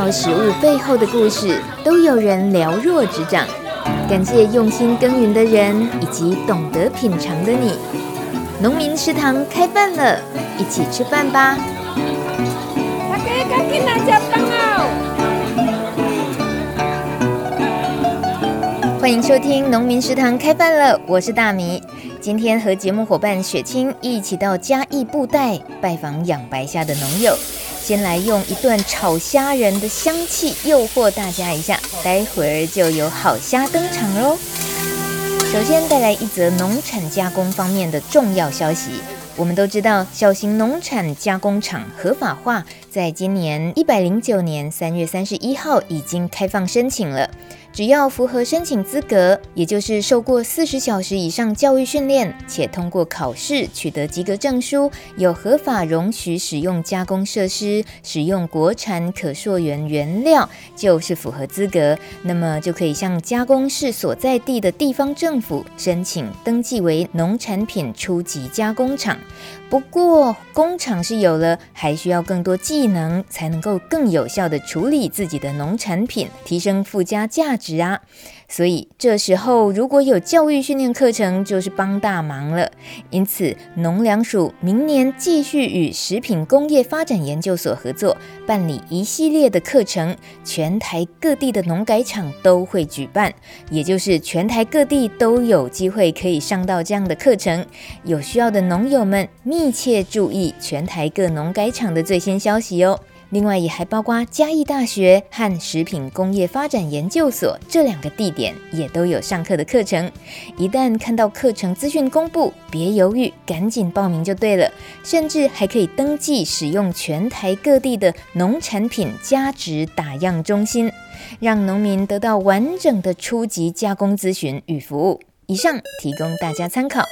道食物背后的故事，都有人了若指掌。感谢用心耕耘的人，以及懂得品尝的你。农民食堂开饭了，一起吃饭吧！大家赶紧来吃饭哦！欢迎收听农民食堂开饭了，我是大米。今天和节目伙伴雪清一起到嘉义布袋拜访养白虾的农友。先来用一段炒虾仁的香气诱惑大家一下，待会儿就有好虾登场喽。首先带来一则农产加工方面的重要消息。我们都知道，小型农产加工厂合法化，在今年一百零九年三月三十一号已经开放申请了。只要符合申请资格，也就是受过四十小时以上教育训练，且通过考试取得及格证书，有合法容许使用加工设施，使用国产可溯源原料，就是符合资格。那么就可以向加工市所在地的地方政府申请登记为农产品初级加工厂。不过，工厂是有了，还需要更多技能，才能够更有效的处理自己的农产品，提升附加价值啊。所以这时候如果有教育训练课程，就是帮大忙了。因此，农粮署明年继续与食品工业发展研究所合作，办理一系列的课程，全台各地的农改场都会举办，也就是全台各地都有机会可以上到这样的课程。有需要的农友们，密切注意全台各农改场的最新消息哦。另外，也还包括嘉义大学和食品工业发展研究所这两个地点，也都有上课的课程。一旦看到课程资讯公布，别犹豫，赶紧报名就对了。甚至还可以登记使用全台各地的农产品加值打样中心，让农民得到完整的初级加工咨询与服务。以上提供大家参考。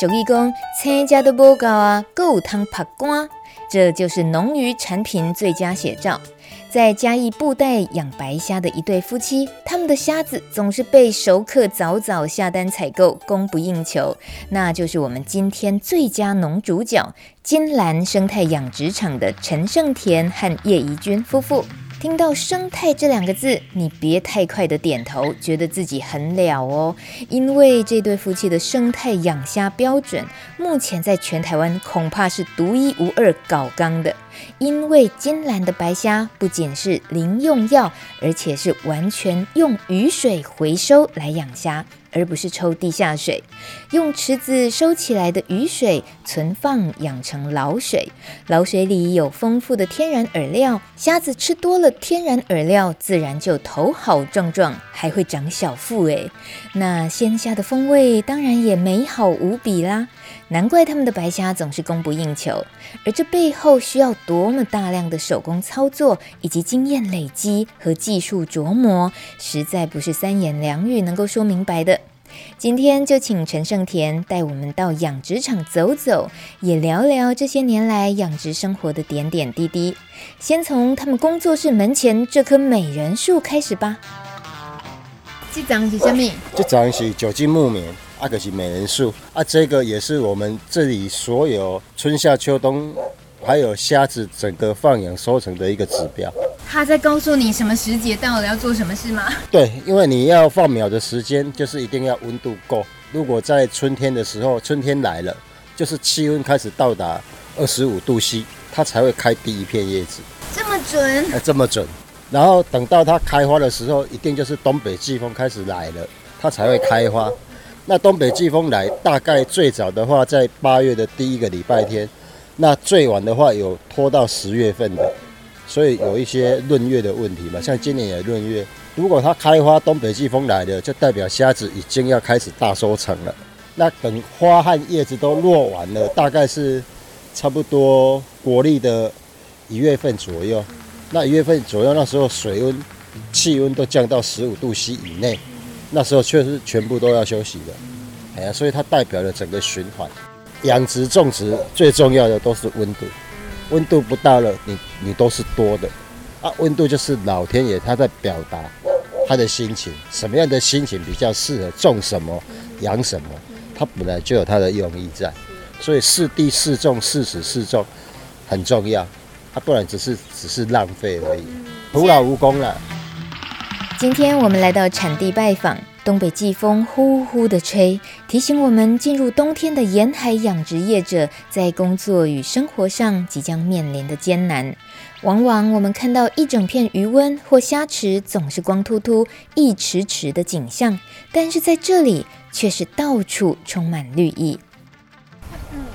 俗语讲，青家都无够啊，够汤拍干。这就是农渔产品最佳写照。在嘉义布袋养白虾的一对夫妻，他们的虾子总是被熟客早早下单采购，供不应求。那就是我们今天最佳农主角——金兰生态养殖场的陈胜田和叶怡君夫妇。听到“生态”这两个字，你别太快的点头，觉得自己很了哦。因为这对夫妻的生态养虾标准，目前在全台湾恐怕是独一无二搞刚的。因为金兰的白虾不仅是零用药，而且是完全用雨水回收来养虾。而不是抽地下水，用池子收起来的雨水存放养成老水，老水里有丰富的天然饵料，虾子吃多了天然饵料，自然就头好壮壮，还会长小腹诶。那鲜虾的风味当然也美好无比啦，难怪他们的白虾总是供不应求。而这背后需要多么大量的手工操作，以及经验累积和技术琢磨，实在不是三言两语能够说明白的。今天就请陈胜田带我们到养殖场走走，也聊聊这些年来养殖生活的点点滴滴。先从他们工作室门前这棵美人树开始吧。这张是什么？这张是酒精木棉，啊，可是美人树啊。这个也是我们这里所有春夏秋冬还有虾子整个放养收成的一个指标。他在告诉你什么时节到了要做什么事吗？对，因为你要放苗的时间就是一定要温度够。如果在春天的时候，春天来了，就是气温开始到达二十五度 C，它才会开第一片叶子。这么准？哎，这么准。然后等到它开花的时候，一定就是东北季风开始来了，它才会开花。那东北季风来，大概最早的话在八月的第一个礼拜天，那最晚的话有拖到十月份的。所以有一些闰月的问题嘛，像今年也闰月。如果它开花，东北季风来了，就代表虾子已经要开始大收成了。那等花和叶子都落完了，大概是差不多国历的一月份左右。那一月份左右，那时候水温、气温都降到十五度 C 以内，那时候确实全部都要休息的。哎呀，所以它代表了整个循环。养殖种植最重要的都是温度。温度不到了，你你都是多的啊。温度就是老天爷他在表达他的心情，什么样的心情比较适合种什么、养什么，它本来就有它的用意在。所以适地适种、适时适种很重要。啊，不然只是只是浪费而已，徒劳无功了。今天我们来到产地拜访，东北季风呼呼的吹，提醒我们进入冬天的沿海养殖业者在工作与生活上即将面临的艰难。往往我们看到一整片鱼温或虾池总是光秃秃、一池池的景象，但是在这里却是到处充满绿意。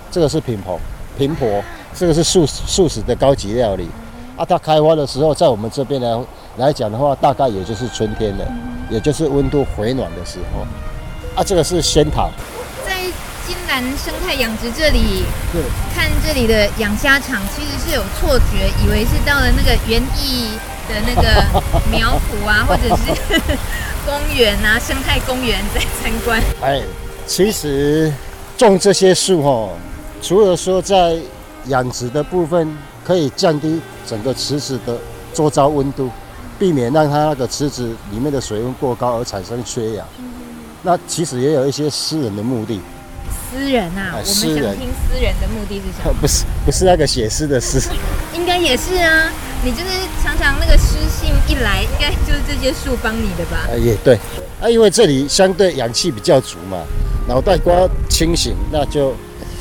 这个是品婆，平婆，这个是素素食的高级料理。啊，它开花的时候，在我们这边呢来讲的话，大概也就是春天了，也就是温度回暖的时候。啊，这个是仙桃。在金兰生态养殖这里，对，看这里的养虾场，其实是有错觉，以为是到了那个园艺的那个 苗圃啊，或者是 公园啊，生态公园在参观。哎，其实种这些树哈，除了说在养殖的部分可以降低整个池子的周遭温度，避免让它那个池子里面的水温过高而产生缺氧。嗯、那其实也有一些私人的目的。私人啊，我们想听私人的目的是什么？不是，不是那个写诗的诗。应该也是啊，你就是常常那个诗信一来，应该就是这些树帮你的吧？啊，也对。啊，因为这里相对氧气比较足嘛，脑袋瓜清醒，那就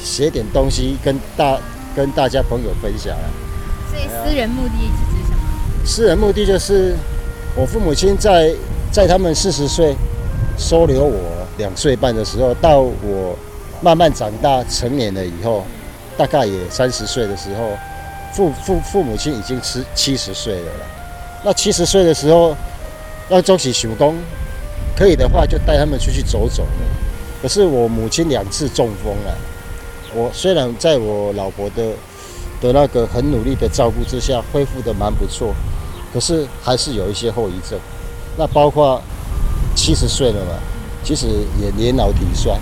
写点东西跟大。跟大家朋友分享啊，所以私人目的？私人目的就是我父母亲在在他们四十岁收留我两岁半的时候，到我慢慢长大成年了以后，大概也三十岁的时候，父父父母亲已经七七十岁了啦。那七十岁的时候，要做起手工，可以的话就带他们出去走走。可是我母亲两次中风了。我虽然在我老婆的的那个很努力的照顾之下恢复的蛮不错，可是还是有一些后遗症。那包括七十岁了嘛，其实也年老体衰。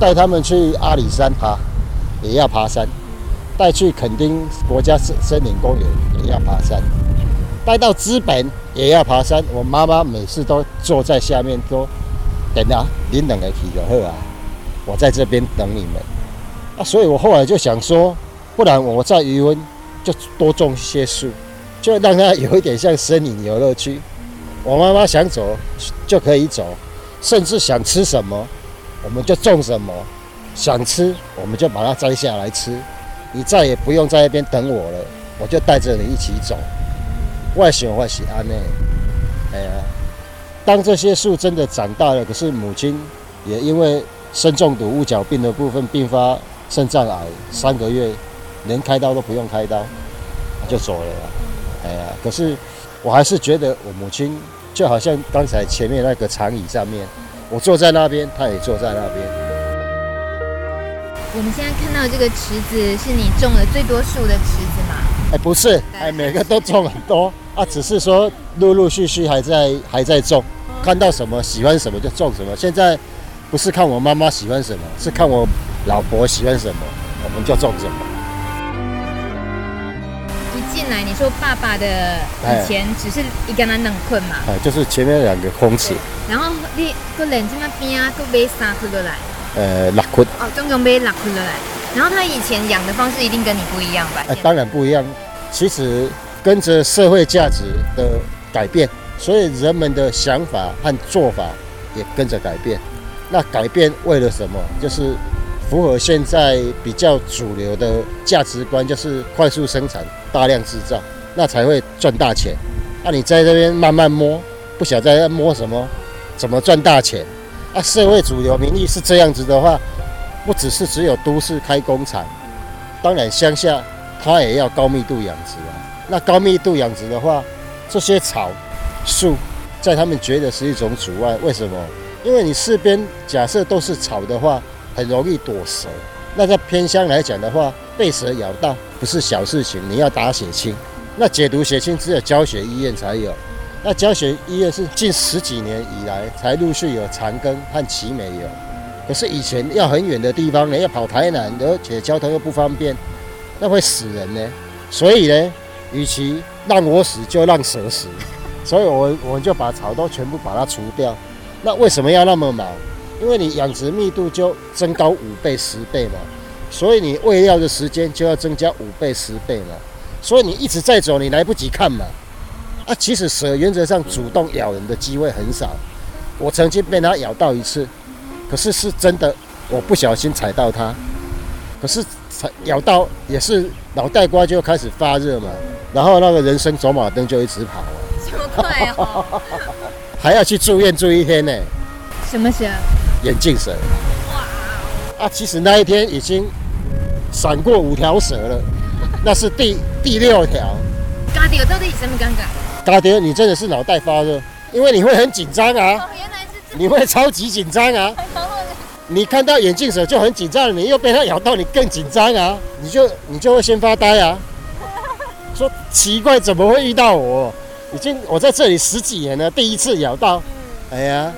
带他们去阿里山爬，也要爬山；带去垦丁国家森森林公园，也要爬山；带到资本，也要爬山。我妈妈每次都坐在下面说：“等啊，您两个去就好啊，我在这边等你们。”啊，所以我后来就想说，不然我在余温就多种一些树，就让它有一点像森林游乐区。我妈妈想走就可以走，甚至想吃什么，我们就种什么；想吃，我们就把它摘下来吃。你再也不用在那边等我了，我就带着你一起走。外形外喜安呢？哎呀，当这些树真的长大了，可是母亲也因为砷中毒、乌脚病的部分并发。肾脏癌三个月，连开刀都不用开刀，就走了。哎呀，可是我还是觉得我母亲就好像刚才前面那个长椅上面，我坐在那边，她也坐在那边。我们现在看到这个池子是你种了最多树的池子吗？哎，不是，哎，每个都种很多啊，只是说陆陆续续还在还在种，看到什么喜欢什么就种什么。现在不是看我妈妈喜欢什么，是看我。老婆喜欢什么，我们就种什么。来，你说爸爸的以前只是一个人冷困嘛？哎，就是前面两个空池。然后你个冷在那边啊，都买三捆过来。呃，六捆。哦，总共买六捆过来。然后他以前养的方式一定跟你不一样吧？哎，当然不一样。其实跟着社会价值的改变，所以人们的想法和做法也跟着改变。那改变为了什么？就是。符合现在比较主流的价值观，就是快速生产、大量制造，那才会赚大钱。那、你在这边慢慢摸，不晓得在摸什么，怎么赚大钱？啊，社会主流民意是这样子的话，不只是只有都市开工厂，当然乡下它也要高密度养殖啊。那高密度养殖的话，这些草树在他们觉得是一种阻碍。为什么？因为你四边假设都是草的话。很容易躲蛇，那在偏乡来讲的话，被蛇咬到不是小事情，你要打血清。那解毒血清只有教学医院才有，那教学医院是近十几年以来才陆续有长庚和奇美有，可是以前要很远的地方，呢要跑台南，而且交通又不方便，那会死人呢。所以呢，与其让我死，就让蛇死。所以我我们就把草都全部把它除掉。那为什么要那么忙？因为你养殖密度就增高五倍、十倍嘛，所以你喂料的时间就要增加五倍、十倍嘛。所以你一直在走，你来不及看嘛。啊，其实蛇原则上主动咬人的机会很少。我曾经被它咬到一次，可是是真的，我不小心踩到它。可是踩咬到也是脑袋瓜就开始发热嘛，然后那个人生走马灯就一直跑啊。这么快哦！还要去住院住一天呢。什么蛇？眼镜蛇。哇！啊，其实那一天已经闪过五条蛇了，那是第第六条。嘎迪，我到底什么尴尬？嘎爹，你真的是脑袋发热，因为你会很紧张啊，你会超级紧张啊，你看到眼镜蛇就很紧张，你又被它咬到，你更紧张啊，你就你就会先发呆啊，说奇怪怎么会遇到我？已经我在这里十几年了，第一次咬到，哎呀，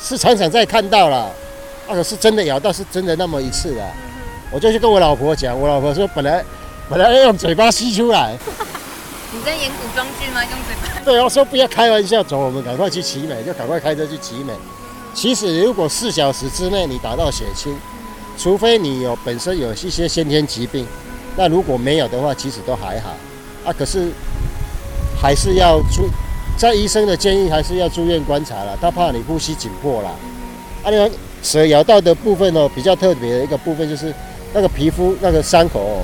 是常常在看到了，那个是真的咬到，是真的那么一次的，我就去跟我老婆讲，我老婆说本来本来要用嘴巴吸出来。你在演古装剧吗？用嘴巴？对，我说不要开玩笑，走，我们赶快去集美，就赶快开车去集美。其实如果四小时之内你达到血清，除非你有本身有一些先天疾病，那如果没有的话，其实都还好。啊，可是还是要住，在医生的建议还是要住院观察了，他怕你呼吸紧迫了。啊，那个蛇咬到的部分哦，比较特别的一个部分就是那个皮肤那个伤口哦，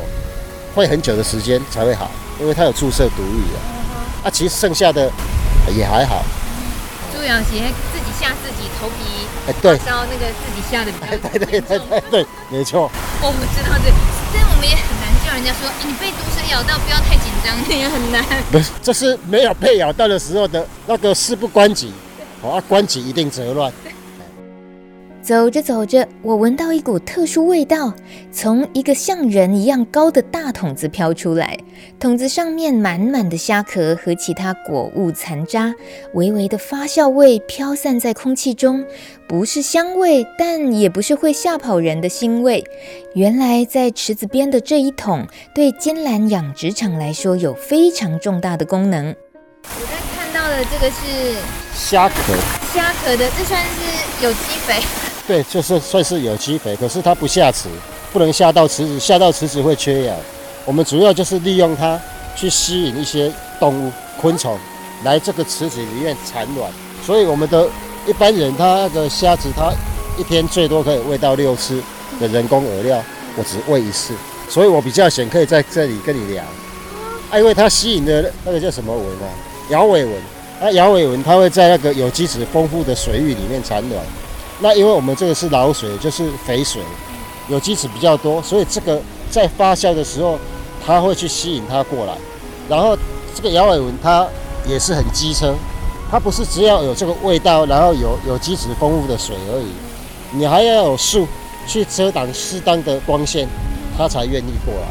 会很久的时间才会好。因为它有注射毒液啊，啊，其实剩下的也还好。朱养鞋自己吓自己，头皮哎对，烧那个自己吓的比较对对对对对，没错。我不知道这，这样我们也很难叫人家说，你被毒蛇咬到不要太紧张，也很难。不是，这是没有被咬到的时候的那个事不关己，好啊，关己一定则乱。走着走着，我闻到一股特殊味道，从一个像人一样高的大桶子飘出来。桶子上面满满的虾壳和其他果物残渣，微微的发酵味飘散在空气中，不是香味，但也不是会吓跑人的腥味。原来在池子边的这一桶，对金兰养殖场来说有非常重大的功能。我在看到的这个是虾壳，虾壳的，这算是有机肥。对，就是算是有机肥，可是它不下池，不能下到池子，下到池子会缺氧。我们主要就是利用它去吸引一些动物、昆虫来这个池子里面产卵。所以我们的一般人，他的虾子，他一天最多可以喂到六次的人工饵料，我只喂一次。所以我比较闲，可以在这里跟你聊。啊，因为它吸引的那个叫什么纹啊？摇尾纹。啊，摇尾纹它会在那个有机质丰富的水域里面产卵。那因为我们这个是老水，就是肥水，有机质比较多，所以这个在发酵的时候，它会去吸引它过来。然后这个摇尾纹它也是很机车，它不是只要有这个味道，然后有有机质丰富的水而已，你还要有树去遮挡适当的光线，它才愿意过来。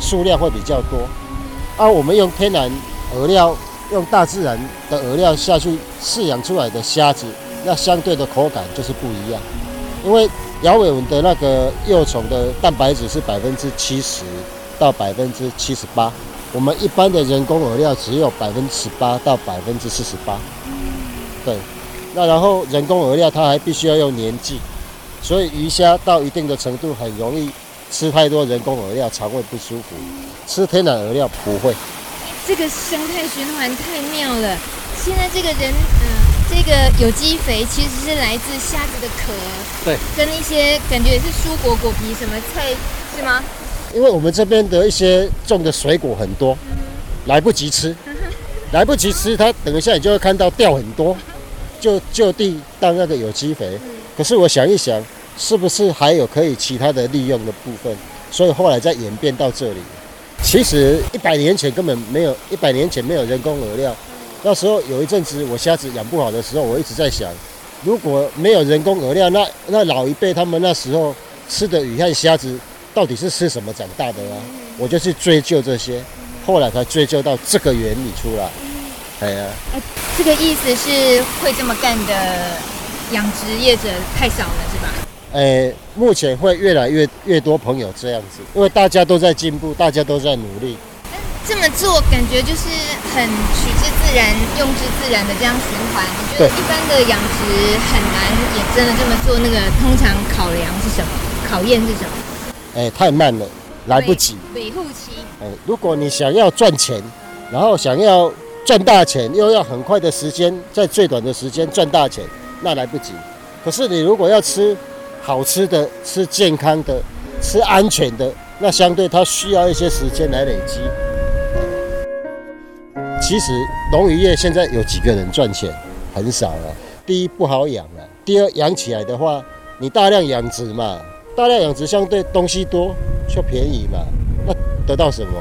数量会比较多。啊，我们用天然饵料，用大自然的饵料下去饲养出来的虾子。那相对的口感就是不一样，因为摇尾纹的那个幼虫的蛋白质是百分之七十到百分之七十八，我们一般的人工饵料只有百分之十八到百分之四十八。对，那然后人工饵料它还必须要用粘剂，所以鱼虾到一定的程度很容易吃太多人工饵料，肠胃不舒服。吃天然饵料不会。这个生态循环太妙了。现在这个人，嗯。这个有机肥其实是来自虾子的壳，对，跟一些感觉也是蔬果果皮什么菜，是吗？因为我们这边的一些种的水果很多，来不及吃，来不及吃，它等一下你就会看到掉很多，就就地当那个有机肥。可是我想一想，是不是还有可以其他的利用的部分？所以后来再演变到这里。其实一百年前根本没有，一百年前没有人工饵料。那时候有一阵子我虾子养不好的时候，我一直在想，如果没有人工饵料，那那老一辈他们那时候吃的鱼和虾子到底是吃什么长大的啊？我就去追究这些，后来才追究到这个原理出来。哎呀，哎，这个意思是会这么干的养殖业者太少了，是吧？哎，目前会越来越越多朋友这样子，因为大家都在进步，大家都在努力。这么做感觉就是很取之自然、用之自然的这样循环。你觉得一般的养殖很难也真的这么做？那个通常考量是什么？考验是什么？哎，太慢了。来不及。尾后期。哎，如果你想要赚钱，然后想要赚大钱，又要很快的时间，在最短的时间赚大钱，那来不及。可是你如果要吃好吃的、吃健康的、吃安全的，那相对它需要一些时间来累积。其实农渔业现在有几个人赚钱？很少了。第一不好养了，第二养起来的话，你大量养殖嘛，大量养殖相对东西多就便宜嘛，那得到什么？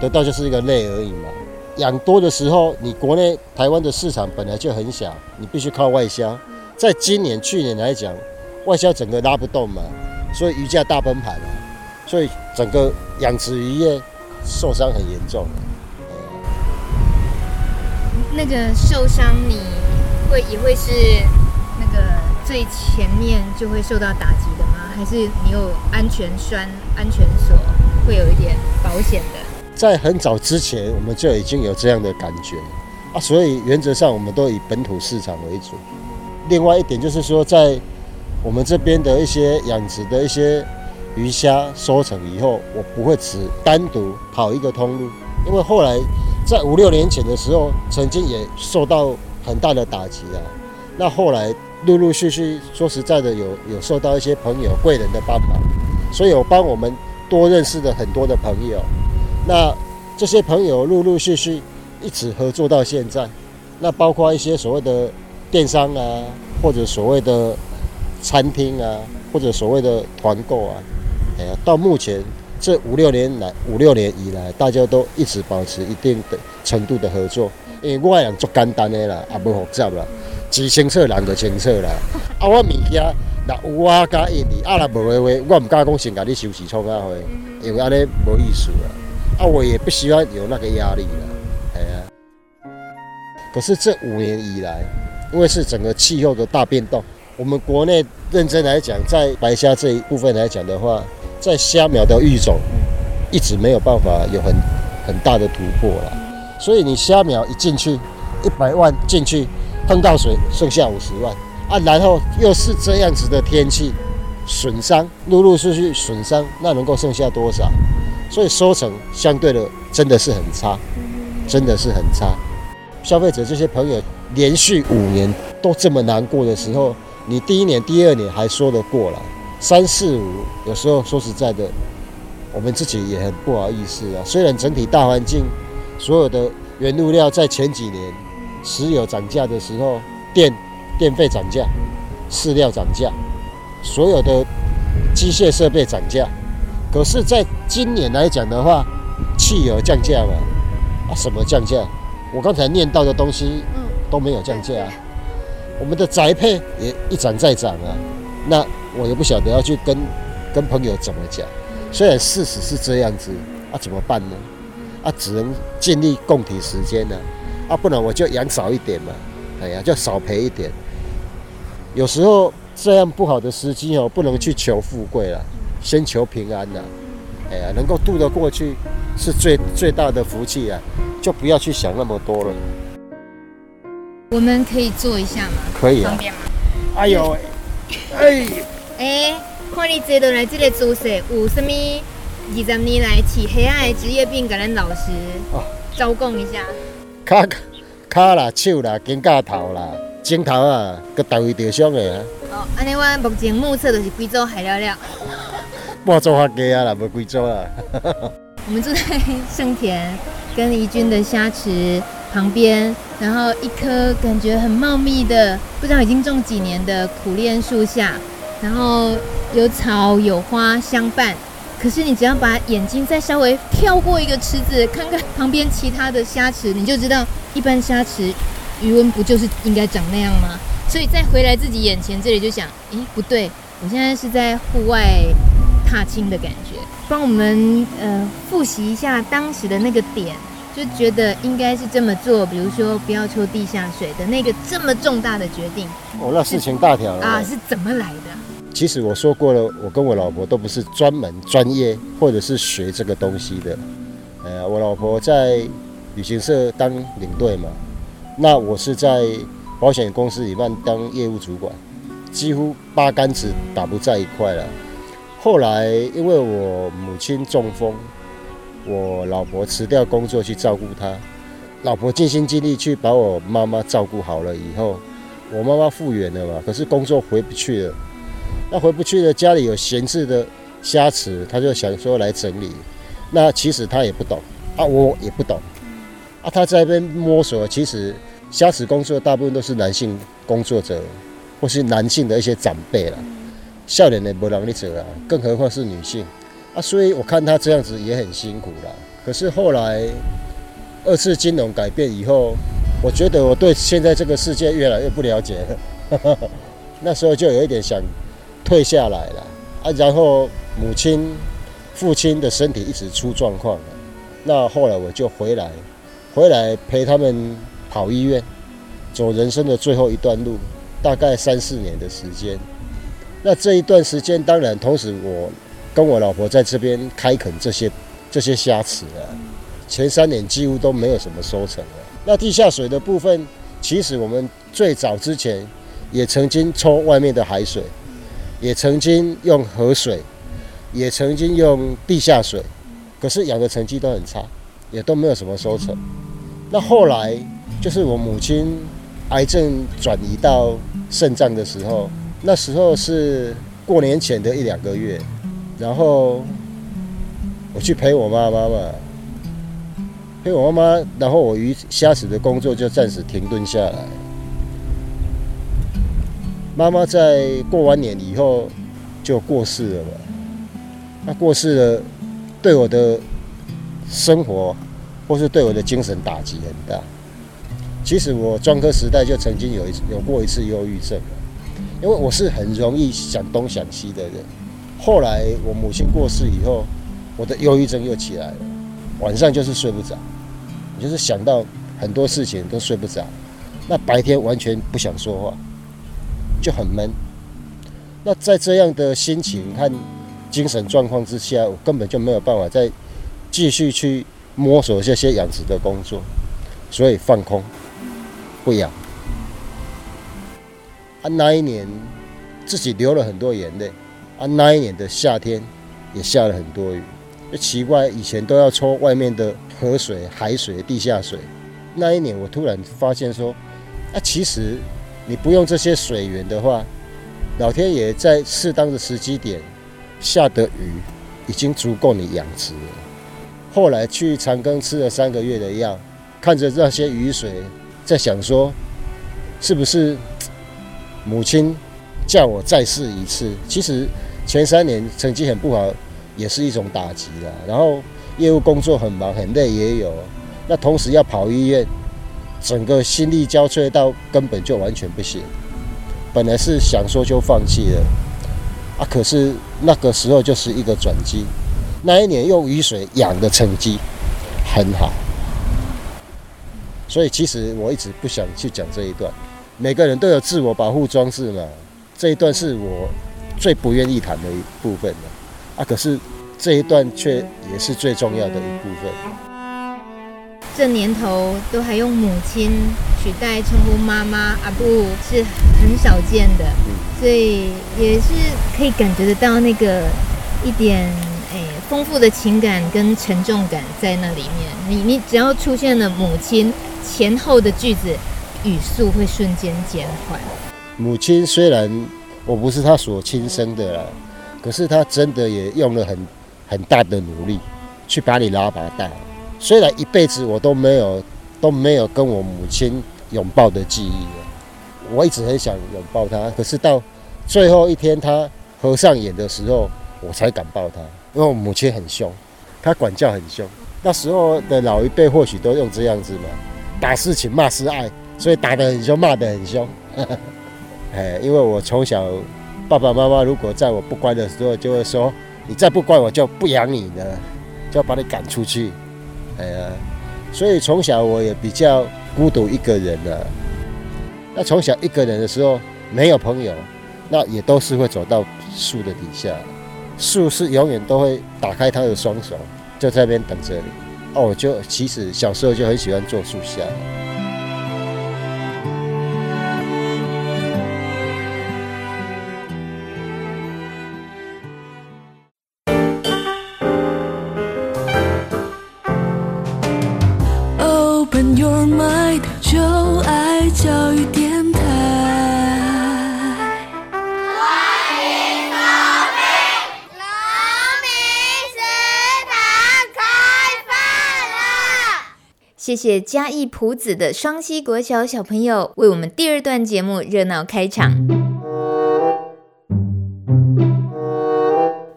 得到就是一个累而已嘛。养多的时候，你国内台湾的市场本来就很小，你必须靠外销。在今年、去年来讲，外销整个拉不动嘛，所以鱼价大崩盘了，所以整个养殖渔业受伤很严重。那个受伤，你会也会是那个最前面就会受到打击的吗？还是你有安全栓、安全锁，会有一点保险的？在很早之前，我们就已经有这样的感觉啊，所以原则上我们都以本土市场为主。另外一点就是说，在我们这边的一些养殖的一些鱼虾收成以后，我不会只单独跑一个通路，因为后来。在五六年前的时候，曾经也受到很大的打击啊。那后来陆陆续续，说实在的，有有受到一些朋友贵人的帮忙，所以我帮我们多认识了很多的朋友。那这些朋友陆陆续续一直合作到现在。那包括一些所谓的电商啊，或者所谓的餐厅啊，或者所谓的团购啊，哎呀，到目前。这五六年来，五六年以来，大家都一直保持一定的程度的合作。因为我的人做简单的啦，也无复杂啦，只清楚人就清楚啦。啊，我物件若有我加印尼，啊若无的话，我唔敢讲先甲你收拾创啊会，因为安尼无意思啦。啊，我也不希望有那个压力啦，系啊。可是这五年以来，因为是整个气候的大变动，我们国内认真来讲，在白虾这一部分来讲的话。在虾苗的育种，一直没有办法有很很大的突破了，所以你虾苗一进去，一百万进去，碰到水剩下五十万啊，然后又是这样子的天气，损伤陆陆续续损伤，那能够剩下多少？所以收成相对的真的是很差，真的是很差。消费者这些朋友连续五年都这么难过的时候，你第一年、第二年还说得过来。三四五，有时候说实在的，我们自己也很不好意思啊。虽然整体大环境，所有的原物料在前几年石油涨价的时候，电电费涨价，饲料涨价，所有的机械设备涨价。可是，在今年来讲的话，汽油降价嘛，啊，什么降价？我刚才念到的东西，都没有降价啊。我们的宅配也一涨再涨啊，那。我也不晓得要去跟跟朋友怎么讲，虽然事实是这样子，啊，怎么办呢？啊，只能尽力共体时间呢，啊，不然我就养少一点嘛，哎呀，就少赔一点。有时候这样不好的时机哦，不能去求富贵了，先求平安呐，哎呀，能够渡得过去是最最大的福气啊，就不要去想那么多了。我们可以坐一下吗？可以啊。方便吗？哎呦，哎。哎，看你坐到来这个姿势，有什么二十年来起黑暗的职业病，跟咱老师招供一下。卡卡啦，手啦，肩胛头啦，肩头啊，个大位掉伤的啊。哦，安尼我目前目测就是几组海了了。半组发鸡啊啦，无几组啊。我们住在盛田跟怡君的虾池旁边，然后一棵感觉很茂密的，不知道已经种几年的苦楝树下。然后有草有花相伴，可是你只要把眼睛再稍微跳过一个池子，看看旁边其他的虾池，你就知道一般虾池鱼温不就是应该长那样吗？所以再回来自己眼前这里就想，诶，不对，我现在是在户外踏青的感觉。帮我们呃复习一下当时的那个点，就觉得应该是这么做，比如说不要抽地下水的那个这么重大的决定。哦，那事情大条了啊，是怎么来的？其实我说过了，我跟我老婆都不是专门专业或者是学这个东西的。呃，我老婆在旅行社当领队嘛，那我是在保险公司里面当业务主管，几乎八竿子打不在一块了。后来因为我母亲中风，我老婆辞掉工作去照顾她，老婆尽心尽力去把我妈妈照顾好了以后，我妈妈复原了嘛，可是工作回不去了，那回不去了，家里有闲置的虾池，她就想说来整理，那其实她也不懂啊，我也不懂啊，她在那边摸索，其实虾池工作大部分都是男性工作者，或是男性的一些长辈了。少年的没人力者啊，更何况是女性啊，所以我看他这样子也很辛苦啦。可是后来二次金融改变以后，我觉得我对现在这个世界越来越不了解了。那时候就有一点想退下来了啊。然后母亲、父亲的身体一直出状况了，那后来我就回来，回来陪他们跑医院，走人生的最后一段路，大概三四年的时间。那这一段时间，当然，同时我跟我老婆在这边开垦这些这些虾池啊，前三年几乎都没有什么收成了。那地下水的部分，其实我们最早之前也曾经抽外面的海水，也曾经用河水，也曾经用地下水，可是养的成绩都很差，也都没有什么收成。那后来就是我母亲癌症转移到肾脏的时候。那时候是过年前的一两个月，然后我去陪我妈妈嘛，陪我妈妈，然后我鱼虾子的工作就暂时停顿下来。妈妈在过完年以后就过世了嘛，那过世了，对我的生活或是对我的精神打击很大。其实我专科时代就曾经有一有过一次忧郁症。因为我是很容易想东想西的人，后来我母亲过世以后，我的忧郁症又起来了，晚上就是睡不着，就是想到很多事情都睡不着，那白天完全不想说话，就很闷。那在这样的心情和精神状况之下，我根本就没有办法再继续去摸索这些养殖的工作，所以放空，不养。啊，那一年自己流了很多眼泪。啊，那一年的夏天也下了很多雨。就奇怪，以前都要抽外面的河水、海水、地下水。那一年我突然发现说，啊，其实你不用这些水源的话，老天爷在适当的时机点下的雨已经足够你养殖了。后来去长庚吃了三个月的药，看着那些雨水，在想说，是不是？母亲叫我再试一次，其实前三年成绩很不好，也是一种打击啦。然后业务工作很忙很累也有，那同时要跑医院，整个心力交瘁到根本就完全不行。本来是想说就放弃了，啊，可是那个时候就是一个转机。那一年用雨水养的成绩很好，所以其实我一直不想去讲这一段。每个人都有自我保护装置嘛，这一段是我最不愿意谈的一部分啊，可是这一段却也是最重要的一部分。这年头都还用母亲取代称呼妈妈阿布是很少见的，所以也是可以感觉得到那个一点诶丰富的情感跟沉重感在那里面。你你只要出现了母亲前后的句子。语速会瞬间减缓。母亲虽然我不是他所亲生的啦，可是他真的也用了很很大的努力去把你拉拔大。虽然一辈子我都没有都没有跟我母亲拥抱的记忆，我一直很想拥抱她，可是到最后一天她合上眼的时候，我才敢抱她。因为我母亲很凶，她管教很凶。那时候的老一辈或许都用这样子嘛，打是情，骂是爱。所以打得很凶，骂得很凶，哎，因为我从小爸爸妈妈如果在我不乖的时候，就会说：“你再不乖，我就不养你了，就要把你赶出去。”哎呀，所以从小我也比较孤独一个人的。那从小一个人的时候没有朋友，那也都是会走到树的底下，树是永远都会打开它的双手，就在那边等着你。哦，我就其实小时候就很喜欢坐树下。谢谢嘉义朴子的双溪国小小朋友为我们第二段节目热闹开场。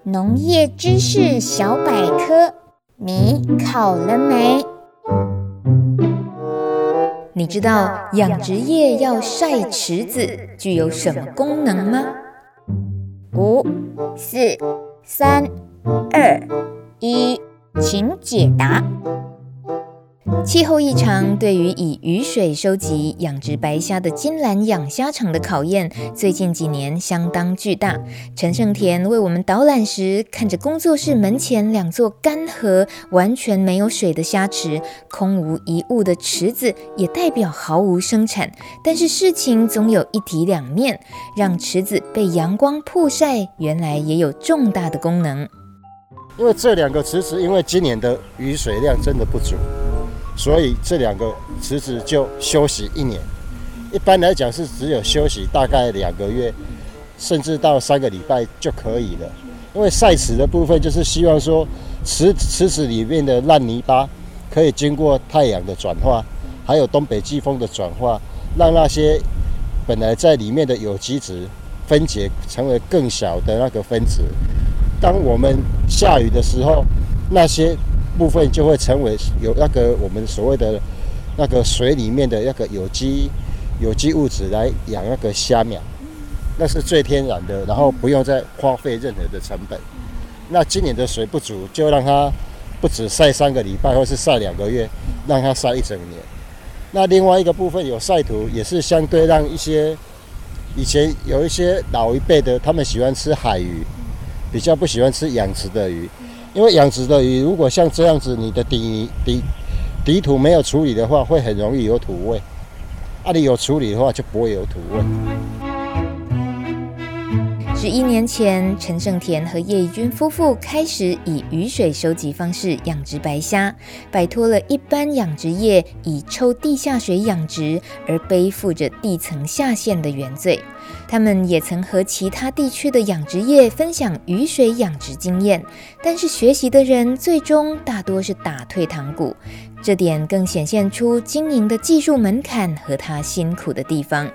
农业知识小百科，米烤了没？你知道养殖业要晒池子具有什么功能吗？五、四、三、二、一，请解答。气候异常对于以雨水收集养殖白虾的金兰养虾场的考验，最近几年相当巨大。陈胜田为我们导览时，看着工作室门前两座干涸、完全没有水的虾池，空无一物的池子也代表毫无生产。但是事情总有一体两面，让池子被阳光曝晒，原来也有重大的功能。因为这两个池子，因为今年的雨水量真的不足。所以这两个池子就休息一年，一般来讲是只有休息大概两个月，甚至到三个礼拜就可以了。因为晒池的部分就是希望说池池子里面的烂泥巴可以经过太阳的转化，还有东北季风的转化，让那些本来在里面的有机质分解成为更小的那个分子。当我们下雨的时候，那些。部分就会成为有那个我们所谓的那个水里面的那个有机有机物质来养那个虾苗，那是最天然的，然后不用再花费任何的成本。那今年的水不足，就让它不止晒三个礼拜，或是晒两个月，让它晒一整年。那另外一个部分有晒土，也是相对让一些以前有一些老一辈的，他们喜欢吃海鱼，比较不喜欢吃养殖的鱼。因为养殖的鱼，如果像这样子，你的底底底土没有处理的话，会很容易有土味。啊，你有处理的话，就不会有土味。十一年前，陈胜田和叶怡君夫妇开始以雨水收集方式养殖白虾，摆脱了一般养殖业以抽地下水养殖而背负着地层下陷的原罪。他们也曾和其他地区的养殖业分享雨水养殖经验，但是学习的人最终大多是打退堂鼓，这点更显现出经营的技术门槛和他辛苦的地方。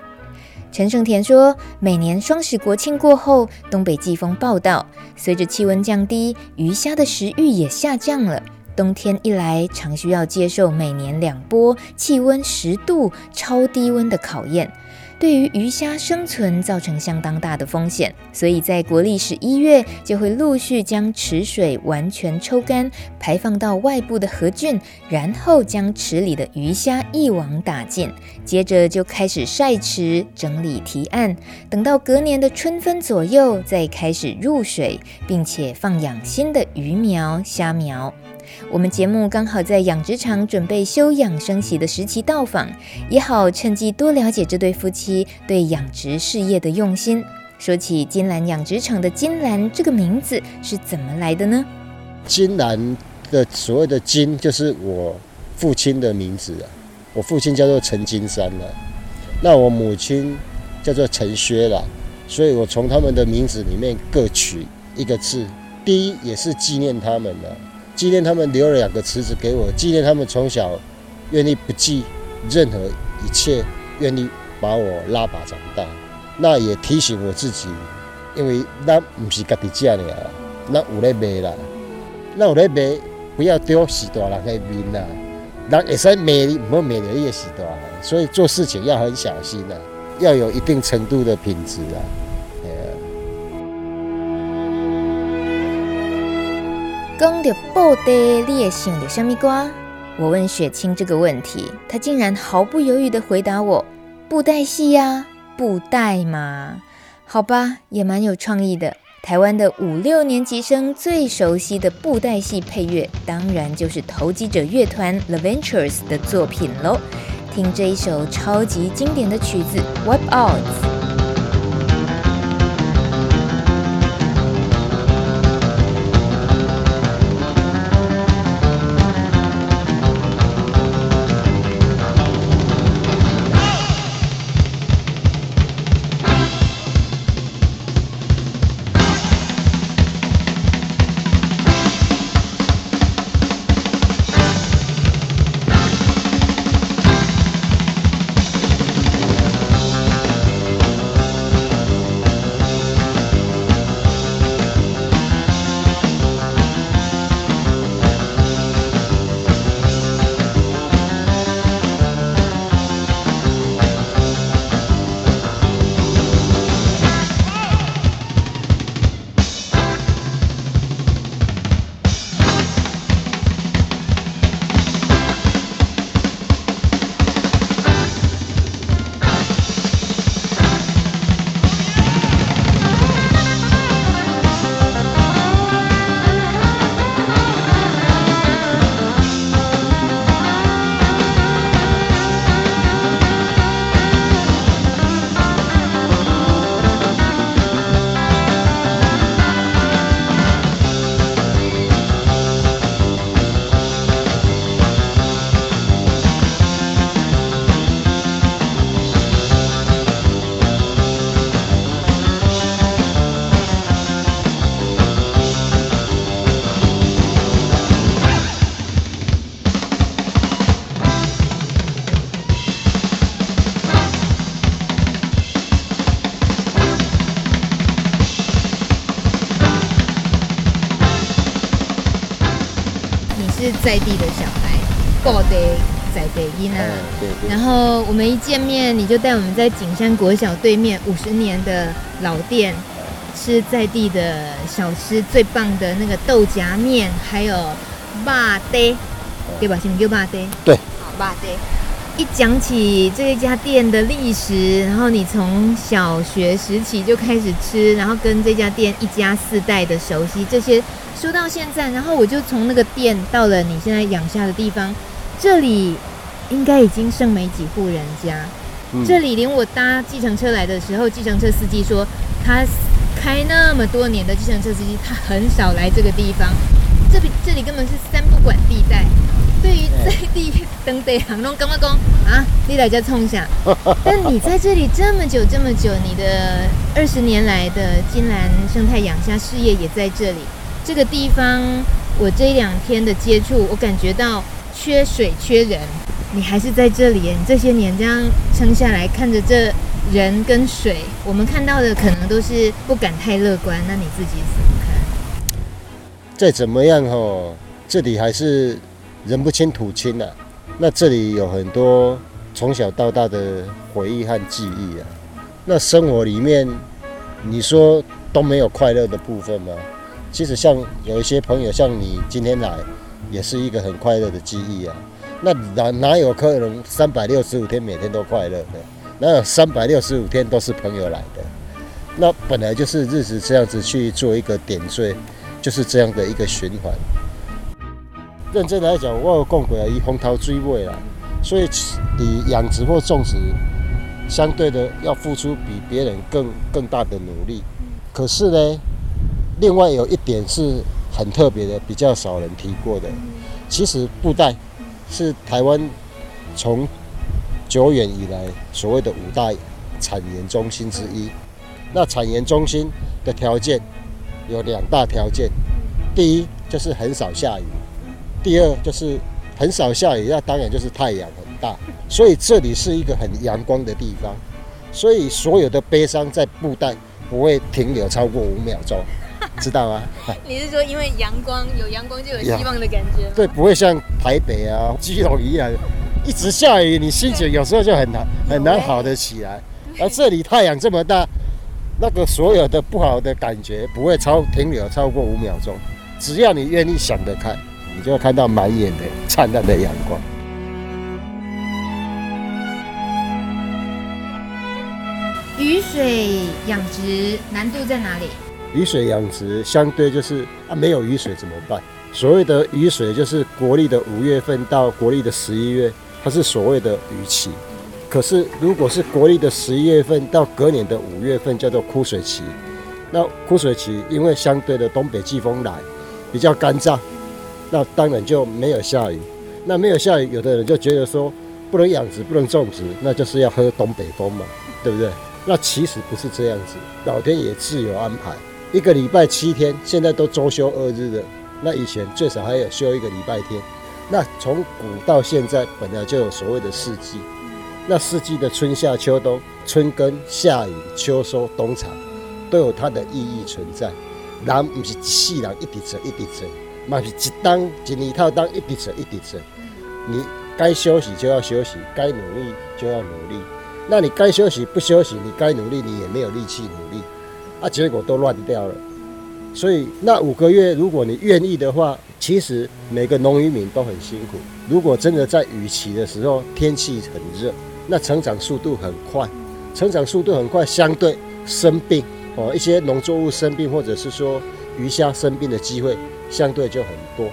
陈胜田说，每年双十国庆过后，东北季风报道，随着气温降低，鱼虾的食欲也下降了。冬天一来，常需要接受每年两波气温十度超低温的考验。对于鱼虾生存造成相当大的风险，所以在国历十一月就会陆续将池水完全抽干，排放到外部的河圳，然后将池里的鱼虾一网打尽，接着就开始晒池、整理堤岸，等到隔年的春分左右再开始入水，并且放养新的鱼苗、虾苗。我们节目刚好在养殖场准备休养生息的时期到访，也好趁机多了解这对夫妻对养殖事业的用心。说起金兰养殖场的金兰这个名字是怎么来的呢？金兰的所谓的金就是我父亲的名字啊，我父亲叫做陈金山了，那我母亲叫做陈薛了，所以我从他们的名字里面各取一个字，第一也是纪念他们的。纪念他们留了两个池子给我，纪念他们从小愿意不计任何一切，愿意把我拉拔长大。那也提醒我自己，因为那不是家己家的啊，那有在卖啦，那有在卖，不要丢死大人的面啦。人会使卖你，不卖你也死大人。所以做事情要很小心啊，要有一定程度的品质啊。讲到布袋，你也想到什么瓜？我问雪清这个问题，他竟然毫不犹豫地回答我：布袋戏呀，布袋嘛。好吧，也蛮有创意的。台湾的五六年级生最熟悉的布袋戏配乐，当然就是投机者乐团 The Ventures 的作品喽。听这一首超级经典的曲子《Wipe Out》。在地的小孩，过得在地音啊。然后我们一见面，你就带我们在景山国小对面五十年的老店，吃在地的小吃，最棒的那个豆夹面，还有霸爹，对吧？是不是叫霸爹？对，好霸爹。一讲起这一家店的历史，然后你从小学时期就开始吃，然后跟这家店一家四代的熟悉，这些说到现在，然后我就从那个店到了你现在养虾的地方，这里应该已经剩没几户人家。嗯、这里连我搭计程车来的时候，计程车司机说他开那么多年的计程车司机，他很少来这个地方。这里这里根本是三不管地带。对于在地当地行拢感觉讲啊，你来家冲下。但你在这里这么久这么久，你的二十年来的金兰生态养虾事业也在这里。这个地方，我这一两天的接触，我感觉到缺水缺人，你还是在这里。你这些年这样撑下来，看着这人跟水，我们看到的可能都是不敢太乐观。那你自己怎么看？再怎么样哦，这里还是。人不亲土亲啊，那这里有很多从小到大的回忆和记忆啊。那生活里面，你说都没有快乐的部分吗？其实像有一些朋友，像你今天来，也是一个很快乐的记忆啊。那哪哪有可能三百六十五天每天都快乐的？哪有三百六十五天都是朋友来的？那本来就是日子这样子去做一个点缀，就是这样的一个循环。认真来讲，我有讲过啊，以风头水尾啦，所以你养殖或种植，相对的要付出比别人更更大的努力。可是呢，另外有一点是很特别的，比较少人提过的。其实布袋是台湾从久远以来所谓的五大产盐中心之一。那产盐中心的条件有两大条件，第一就是很少下雨。第二就是很少下雨，那当然就是太阳很大，所以这里是一个很阳光的地方，所以所有的悲伤在布袋不会停留超过五秒钟，知道吗？你是说因为阳光有阳光就有希望的感觉？对，不会像台北啊、基隆一样一直下雨，你心情有时候就很难很难好的起来。而这里太阳这么大，那个所有的不好的感觉不会超停留超过五秒钟，只要你愿意想得开。你就会看到满眼的灿烂的阳光。雨水养殖难度在哪里？雨水养殖相对就是啊，没有雨水怎么办？所谓的雨水就是国历的五月份到国历的十一月，它是所谓的雨期。可是如果是国历的十一月份到隔年的五月份，叫做枯水期。那枯水期因为相对的东北季风来，比较干燥。那当然就没有下雨，那没有下雨，有的人就觉得说不能养殖，不能种植，那就是要喝东北风嘛，对不对？那其实不是这样子，老天爷自有安排。一个礼拜七天，现在都周休二日的，那以前最少还有休一个礼拜天。那从古到现在，本来就有所谓的四季，那四季的春夏秋冬，春耕、夏耘、秋收、冬藏，都有它的意义存在。人不是一世人一直做，一直做。嘛是一当一年套当一滴水一滴水，你该休息就要休息，该努力就要努力。那你该休息不休息，你该努力你也没有力气努力，啊，结果都乱掉了。所以那五个月，如果你愿意的话，其实每个农渔民都很辛苦。如果真的在雨期的时候，天气很热，那成长速度很快，成长速度很快，相对生病哦，一些农作物生病，或者是说鱼虾生病的机会。相对就很多，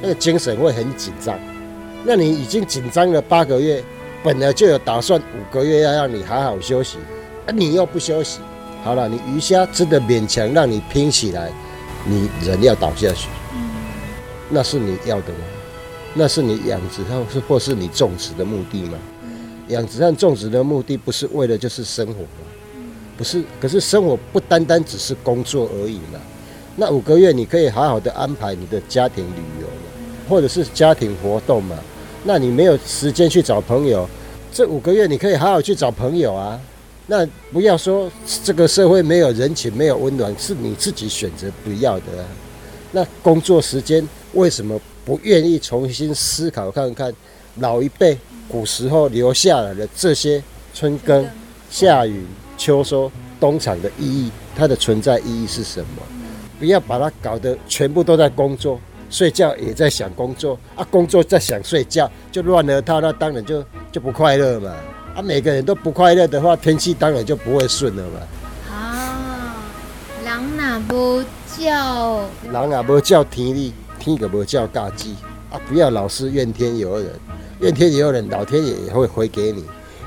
那个精神会很紧张。那你已经紧张了八个月，本来就有打算五个月要让你好好休息，啊，你又不休息，好了，你鱼虾真的勉强让你拼起来，你人要倒下去，那是你要的吗？那是你养殖上是或是你种植的目的吗？养殖上种植的目的不是为了就是生活吗？不是，可是生活不单单只是工作而已嘛。那五个月你可以好好的安排你的家庭旅游，或者是家庭活动嘛。那你没有时间去找朋友，这五个月你可以好好去找朋友啊。那不要说这个社会没有人情，没有温暖，是你自己选择不要的啊。那工作时间为什么不愿意重新思考看看老一辈古时候留下来的这些春耕、夏耘、秋收、冬藏的意义，它的存在意义是什么？不要把它搞得全部都在工作，睡觉也在想工作啊，工作在想睡觉，就乱了套，那当然就就不快乐嘛。啊，每个人都不快乐的话，天气当然就不会顺了嘛。人哪不叫，人哪不叫天理，天个不叫嘎记啊！不要老是怨天尤人，怨天尤人，老天爷也会回给你。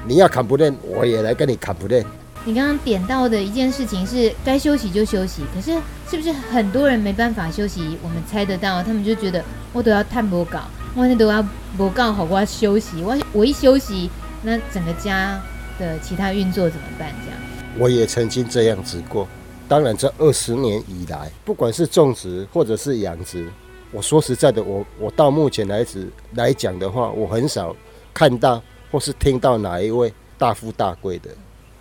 你要 complain，我也来跟你 complain。你刚刚点到的一件事情是该休息就休息，可是是不是很多人没办法休息？我们猜得到，他们就觉得我都要探播稿，我那都要播稿好，我要休息，我我一休息，那整个家的其他运作怎么办？这样，我也曾经这样子过。当然，这二十年以来，不管是种植或者是养殖，我说实在的，我我到目前来止来讲的话，我很少看到或是听到哪一位大富大贵的。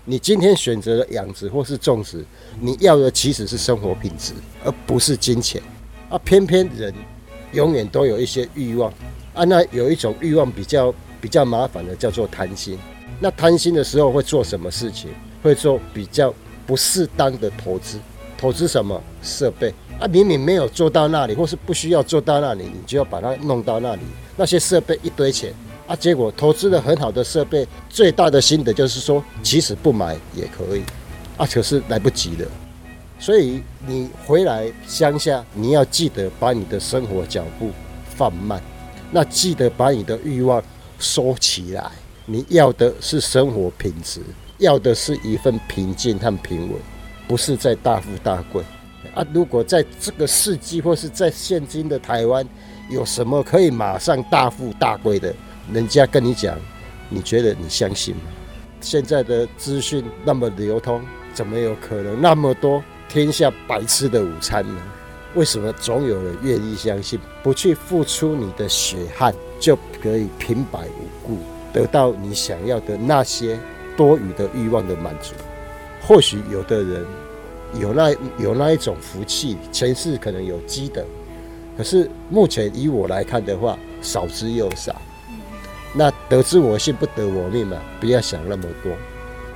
你今天选择了养殖或是种植，你要的其实是生活品质，而不是金钱。啊，偏偏人永远都有一些欲望啊，那有一种欲望比较比较麻烦的，叫做贪心。那贪心的时候会做什么事情？会做比较。不适当的投资，投资什么设备啊？明明没有做到那里，或是不需要做到那里，你就要把它弄到那里。那些设备一堆钱啊，结果投资了很好的设备，最大的心得就是说，其实不买也可以啊，可是来不及了。所以你回来乡下，你要记得把你的生活脚步放慢，那记得把你的欲望收起来。你要的是生活品质。要的是一份平静和平稳，不是在大富大贵啊！如果在这个世纪或是在现今的台湾，有什么可以马上大富大贵的？人家跟你讲，你觉得你相信吗？现在的资讯那么流通，怎么有可能那么多天下白吃的午餐呢？为什么总有人愿意相信，不去付出你的血汗，就可以平白无故得到你想要的那些？多余的欲望的满足，或许有的人有那有那一种福气，前世可能有积德，可是目前以我来看的话，少之又少。那得之我幸，不得我命嘛，不要想那么多。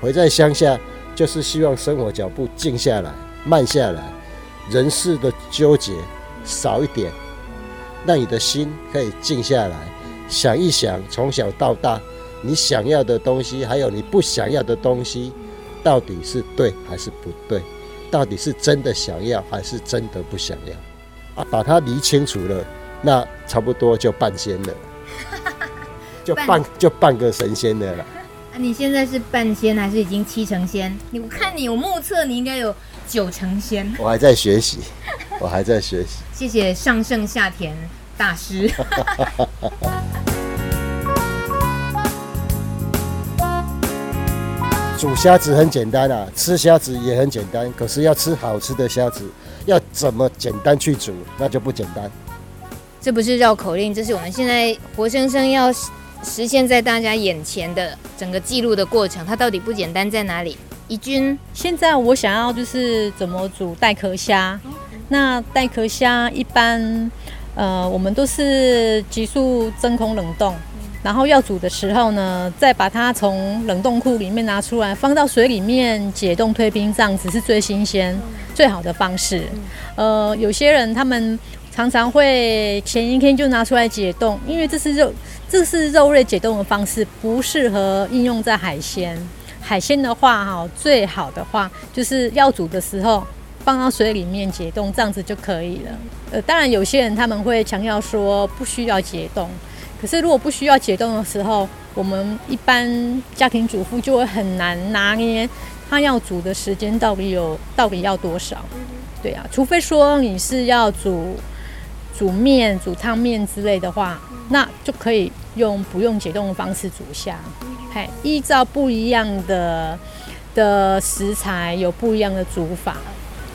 回在乡下，就是希望生活脚步静下来、慢下来，人事的纠结少一点，让你的心可以静下来，想一想从小到大。你想要的东西，还有你不想要的东西，到底是对还是不对？到底是真的想要还是真的不想要？啊，把它理清楚了，那差不多就半仙了，就半就半个神仙的了。啊，你现在是半仙还是已经七成仙？你我看你，我目测你应该有九成仙。我还在学习，我还在学习。谢谢上圣下田大师。煮虾子很简单啊，吃虾子也很简单，可是要吃好吃的虾子，要怎么简单去煮，那就不简单。这不是绕口令，这是我们现在活生生要实现在大家眼前的整个记录的过程。它到底不简单在哪里？怡君，现在我想要就是怎么煮带壳虾。那带壳虾一般，呃，我们都是急速真空冷冻。然后要煮的时候呢，再把它从冷冻库里面拿出来，放到水里面解冻退冰，这样子是最新鲜、最好的方式。呃，有些人他们常常会前一天就拿出来解冻，因为这是肉，这是肉类解冻的方式，不适合应用在海鲜。海鲜的话，哈，最好的话就是要煮的时候放到水里面解冻，这样子就可以了。呃，当然有些人他们会强调说不需要解冻。可是，如果不需要解冻的时候，我们一般家庭主妇就会很难拿捏他要煮的时间到底有到底要多少。对啊，除非说你是要煮煮面、煮汤面之类的话，那就可以用不用解冻的方式煮虾。嘿，依照不一样的的食材有不一样的煮法。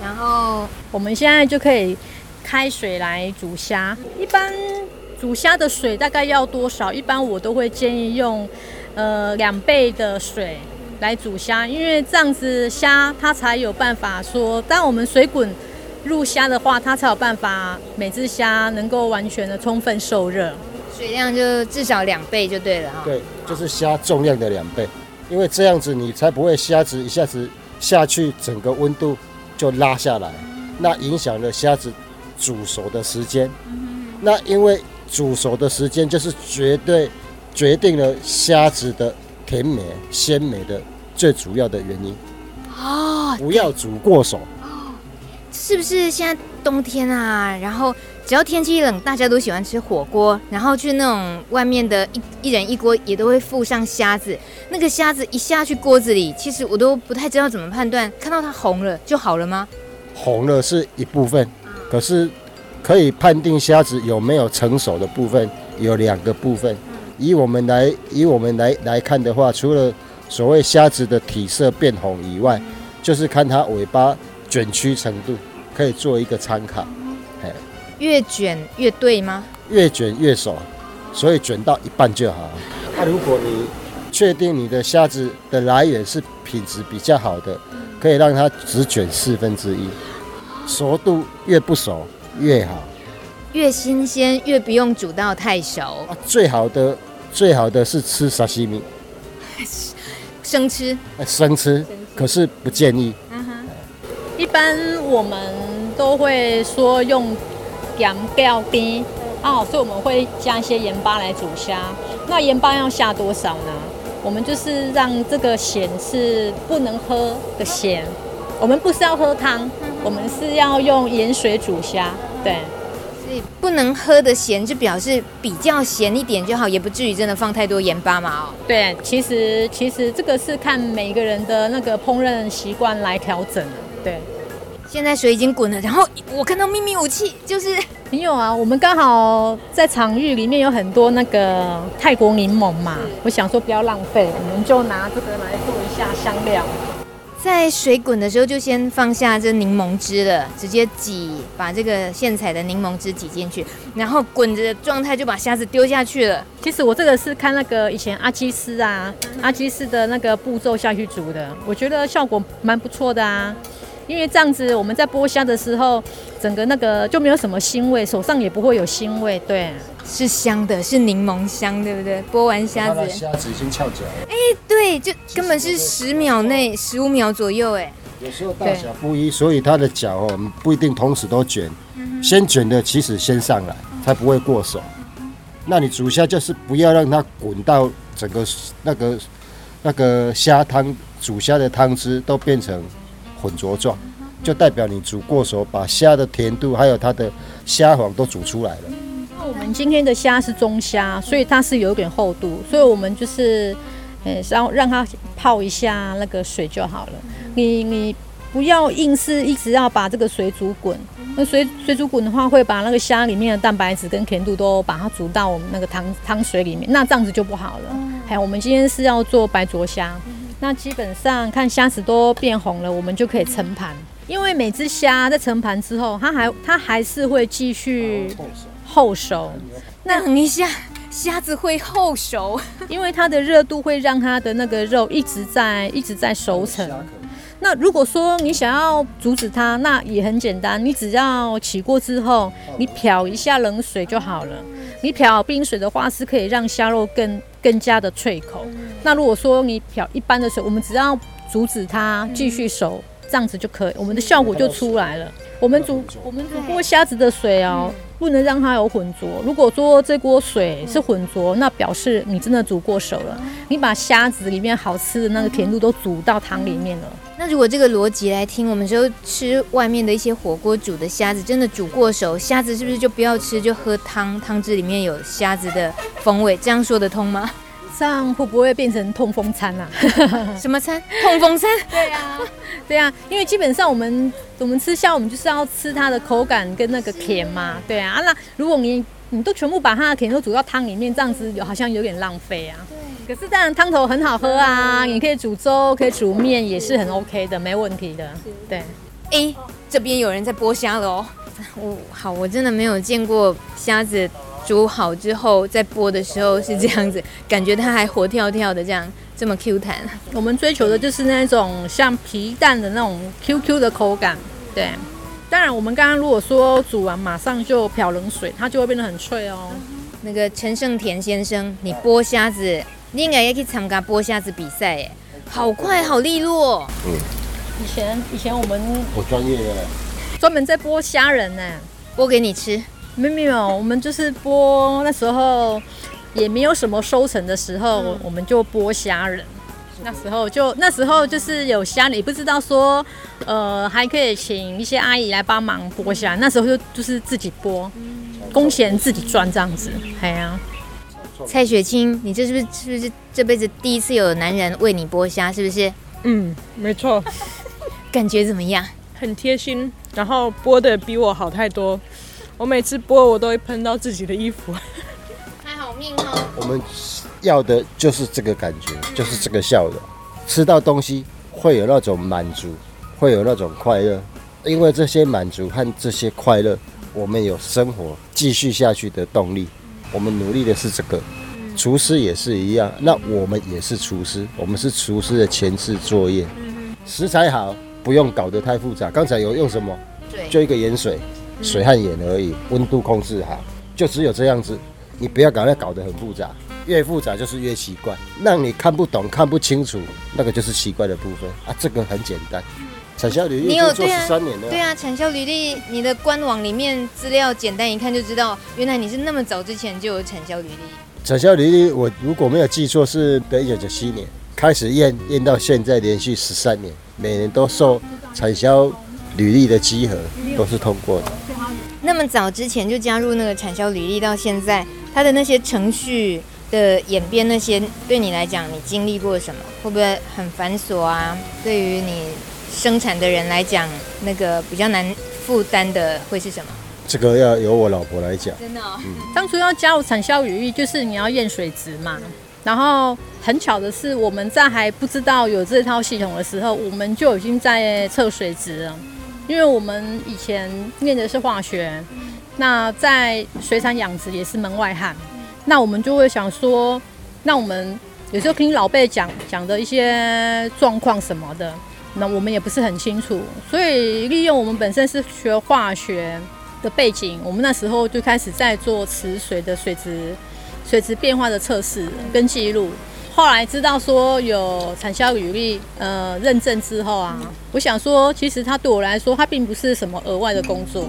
然后我们现在就可以开水来煮虾，一般。煮虾的水大概要多少？一般我都会建议用，呃，两倍的水来煮虾，因为这样子虾它才有办法说，当我们水滚入虾的话，它才有办法每只虾能够完全的充分受热，水量就至少两倍就对了哈。对，就是虾重量的两倍，因为这样子你才不会虾子一下子下去，整个温度就拉下来，那影响了虾子煮熟的时间。那因为煮熟的时间就是绝对决定了虾子的甜美鲜美的最主要的原因。哦，不要煮过熟。是不是现在冬天啊？然后只要天气一冷，大家都喜欢吃火锅，然后去那种外面的一一人一锅也都会附上虾子。那个虾子一下去锅子里，其实我都不太知道怎么判断，看到它红了就好了吗？红了是一部分，可是可以判定虾子有没有成熟的部分有两个部分。以我们来以我们来来看的话，除了所谓虾子的体色变红以外，就是看它尾巴卷曲程度。可以做一个参考，越卷越对吗？越卷越熟，所以卷到一半就好。那如果你确定你的虾子的来源是品质比较好的，可以让它只卷四分之一，熟度越不熟越好，越新鲜越不用煮到太熟。最好的最好的是吃沙西米，生吃，生吃，可是不建议。一般我们都会说用盐标低哦，所以我们会加一些盐巴来煮虾。那盐巴要下多少呢？我们就是让这个咸是不能喝的咸。我们不是要喝汤，我们是要用盐水煮虾。对，所以不能喝的咸就表示比较咸一点就好，也不至于真的放太多盐巴嘛。哦，对，其实其实这个是看每个人的那个烹饪习惯来调整的。对，现在水已经滚了，然后我看到秘密武器就是没有啊。我们刚好在场域里面有很多那个泰国柠檬嘛，我想说不要浪费，我们就拿这个来做一下香料。在水滚的时候就先放下这柠檬汁了，直接挤，把这个现采的柠檬汁挤进去，然后滚着状态就把虾子丢下去了。其实我这个是看那个以前阿基斯啊，阿基斯的那个步骤下去煮的，我觉得效果蛮不错的啊。因为这样子，我们在剥虾的时候，整个那个就没有什么腥味，手上也不会有腥味，对，是香的，是柠檬香，对不对？剥完虾子，虾子已经翘脚了。哎，对，就根本是十秒内，十五秒左右，哎。有时候大小不一，所以它的脚哦，我们不一定同时都卷，先卷的起始先上来，才不会过手。那你煮虾就是不要让它滚到整个那个那个虾汤煮虾的汤汁都变成。浑浊状，就代表你煮过熟，把虾的甜度还有它的虾黄都煮出来了。那我们今天的虾是中虾，所以它是有点厚度，所以我们就是，呃，让让它泡一下那个水就好了。你你不要硬是一直要把这个水煮滚，那水水煮滚的话，会把那个虾里面的蛋白质跟甜度都把它煮到我们那个汤汤水里面，那这样子就不好了。还有，我们今天是要做白灼虾。那基本上看虾子都变红了，我们就可以盛盘。因为每只虾在盛盘之后，它还它还是会继续后熟。那等一下，虾子会后熟，因为它的热度会让它的那个肉一直在一直在熟成。那如果说你想要阻止它，那也很简单，你只要起锅之后，你漂一下冷水就好了。你漂冰水的话，是可以让虾肉更更加的脆口。那如果说你漂一般的水，我们只要阻止它继续熟，这样子就可以，我们的效果就出来了。我们煮我们煮过虾子的水哦，不能让它有混浊。如果说这锅水是混浊，那表示你真的煮过熟了。你把虾子里面好吃的那个甜度都煮到汤里面了。那如果这个逻辑来听，我们就吃外面的一些火锅煮的虾子，真的煮过熟，虾子是不是就不要吃，就喝汤？汤汁里面有虾子的风味，这样说得通吗？这样会不会变成痛风餐啊？什么餐？痛风餐？对呀、啊，对呀、啊，因为基本上我们我们吃虾，我们就是要吃它的口感跟那个甜嘛。对啊，那如果你你都全部把它的甜都煮到汤里面，这样子有好像有点浪费啊。对。可是当然汤头很好喝啊，你可以煮粥，可以煮面，也是很 OK 的，没问题的。对。哎，这边有人在剥虾了哦。我好，我真的没有见过虾子。煮好之后再剥的时候是这样子，感觉它还活跳跳的，这样这么 Q 弹。我们追求的就是那种像皮蛋的那种 QQ 的口感，对。当然，我们刚刚如果说煮完马上就漂冷水，它就会变得很脆哦。那个陈胜田先生，你剥虾子，你应该也可以参加剥虾子比赛耶，好快，好利落。嗯，以前以前我们我专业的，专门在剥虾仁呢，剥给你吃。没有没有，我们就是剥那时候也没有什么收成的时候，嗯、我们就剥虾仁。那时候就那时候就是有虾，你不知道说，呃，还可以请一些阿姨来帮忙剥虾。那时候就就是自己剥，工钱自己赚这样子。哎呀、啊，蔡雪清，你这是不是是不是这辈子第一次有男人为你剥虾？是不是？嗯，没错。感觉怎么样？很贴心，然后剥的比我好太多。我每次剥我都会喷到自己的衣服。还好命哦。我们。要的就是这个感觉，就是这个笑容。吃到东西会有那种满足，会有那种快乐。因为这些满足和这些快乐，我们有生活继续下去的动力。我们努力的是这个。厨师也是一样，那我们也是厨师，我们是厨师的前置作业。食材好，不用搞得太复杂。刚才有用什么？就一个盐水，水和盐而已，温度控制好，就只有这样子。你不要搞得搞得很复杂。越复杂就是越奇怪，让你看不懂、看不清楚，那个就是奇怪的部分啊。这个很简单，产销履历你有做十三年了。对啊，产销履历，你的官网里面资料简单一看就知道，原来你是那么早之前就有产销履历。产销履历，我如果没有记错，是一九九七年开始验，验到现在连续十三年，每年都受产销履历的稽核都是通过的。那么早之前就加入那个产销履历，到现在它的那些程序。的演变那些对你来讲，你经历过什么？会不会很繁琐啊？对于你生产的人来讲，那个比较难负担的会是什么？这个要由我老婆来讲。真的、哦，嗯，当初要加入产销履历，就是你要验水质嘛。然后很巧的是，我们在还不知道有这套系统的时候，我们就已经在测水质了。因为我们以前念的是化学，那在水产养殖也是门外汉。那我们就会想说，那我们有时候听老辈讲讲的一些状况什么的，那我们也不是很清楚，所以利用我们本身是学化学的背景，我们那时候就开始在做池水的水质、水质变化的测试跟记录。后来知道说有产销履历呃认证之后啊，我想说，其实它对我来说，它并不是什么额外的工作，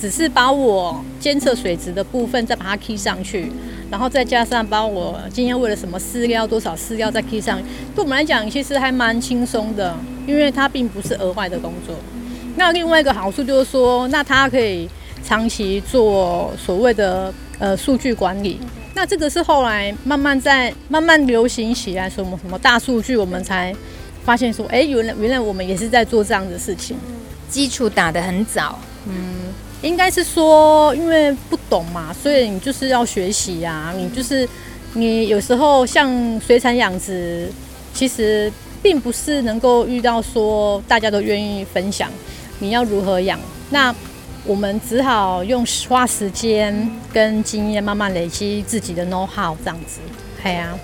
只是把我监测水质的部分再把它贴上去。然后再加上把我今天为了什么饲料多少饲料再 key 上，对我们来讲其实还蛮轻松的，因为它并不是额外的工作。那另外一个好处就是说，那它可以长期做所谓的呃数据管理。那这个是后来慢慢在慢慢流行起来，什么什么大数据，我们才发现说，哎，原来原来我们也是在做这样的事情，基础打得很早，嗯。应该是说，因为不懂嘛，所以你就是要学习呀。你就是你有时候像水产养殖，其实并不是能够遇到说大家都愿意分享你要如何养。那我们只好用花时间跟经验慢慢累积自己的 know how 这样子。哎呀，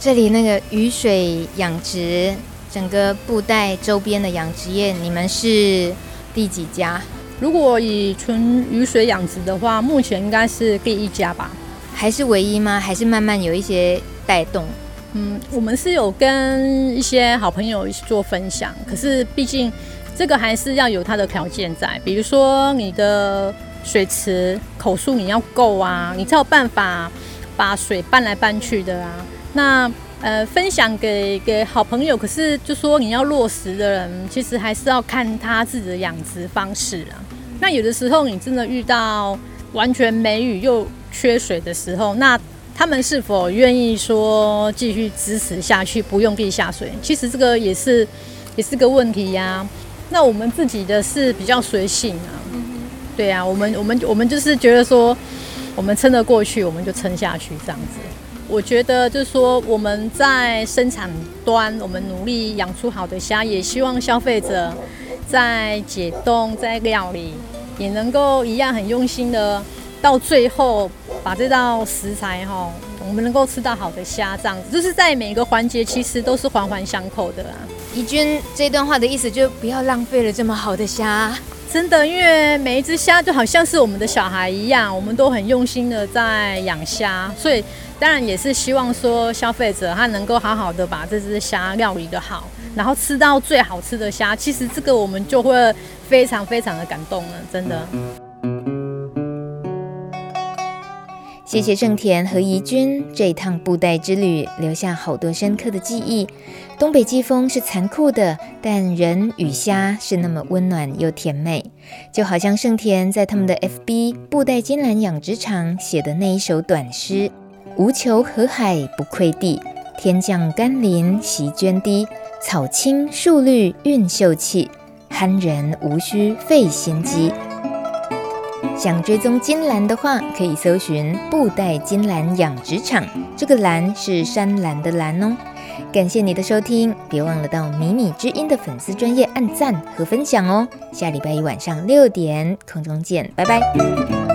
这里那个雨水养殖，整个布袋周边的养殖业，你们是第几家？如果以纯雨水养殖的话，目前应该是第一家吧？还是唯一吗？还是慢慢有一些带动？嗯，我们是有跟一些好朋友一起做分享，可是毕竟这个还是要有它的条件在，比如说你的水池口数你要够啊，你才有办法把水搬来搬去的啊。那呃，分享给给好朋友，可是就说你要落实的人，其实还是要看他自己的养殖方式啊。那有的时候你真的遇到完全没雨又缺水的时候，那他们是否愿意说继续支持下去，不用地下水？其实这个也是也是个问题呀、那我们自己的是比较随性啊，对啊，我们我们我们就是觉得说，我们撑得过去，我们就撑下去这样子。我觉得就是说我们在生产端，我们努力养出好的虾，也希望消费者。在解冻、在料理，也能够一样很用心的，到最后把这道食材哈，我们能够吃到好的虾，这样子，就是在每个环节其实都是环环相扣的啊。怡君这段话的意思就不要浪费了这么好的虾，真的，因为每一只虾就好像是我们的小孩一样，我们都很用心的在养虾，所以当然也是希望说消费者他能够好好的把这只虾料理的好，然后吃到最好吃的虾。其实这个我们就会非常非常的感动了，真的。谢谢盛田和怡君这一趟布袋之旅，留下好多深刻的记忆。东北季风是残酷的，但人与虾是那么温暖又甜美，就好像盛田在他们的 FB 布袋金兰养殖场写的那一首短诗：“无求河海不愧地，天降甘霖席涓滴，草青树绿蕴秀气，憨人无需费心机。”想追踪金兰的话，可以搜寻布袋金兰养殖场。这个兰是山兰的兰哦。感谢你的收听，别忘了到迷你之音的粉丝专业按赞和分享哦。下礼拜一晚上六点空中见，拜拜。